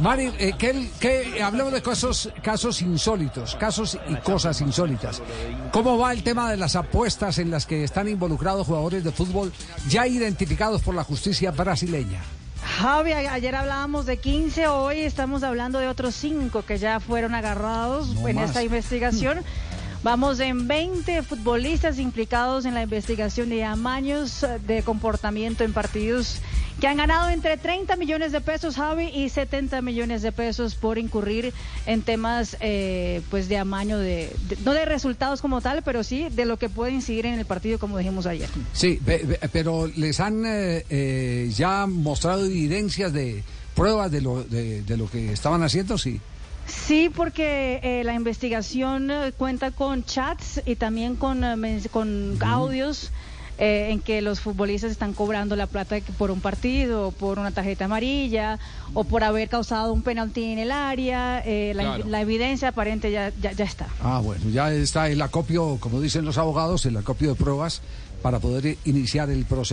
Mari, eh, que, que hablemos de casos, casos insólitos, casos y cosas insólitas. ¿Cómo va el tema de las apuestas en las que están involucrados jugadores de fútbol ya identificados por la justicia brasileña? Javi, ayer hablábamos de 15, hoy estamos hablando de otros 5 que ya fueron agarrados en esta investigación. Vamos en 20 futbolistas implicados en la investigación de amaños de comportamiento en partidos que han ganado entre 30 millones de pesos, Javi, y 70 millones de pesos por incurrir en temas eh, pues de amaño, de, no de resultados como tal, pero sí de lo que puede incidir en el partido, como dijimos ayer. Sí, pero les han eh, eh, ya mostrado evidencias de pruebas de lo, de, de lo que estaban haciendo, sí. Sí, porque eh, la investigación eh, cuenta con chats y también con, eh, con audios en que los futbolistas están cobrando la plata por un partido, por una tarjeta amarilla o por haber causado un penalti en el área. la, evidencia aparente ya, ya, ya, está. Ah, bueno, ya está el acopio, como dicen los abogados, el acopio de pruebas para poder iniciar el proceso.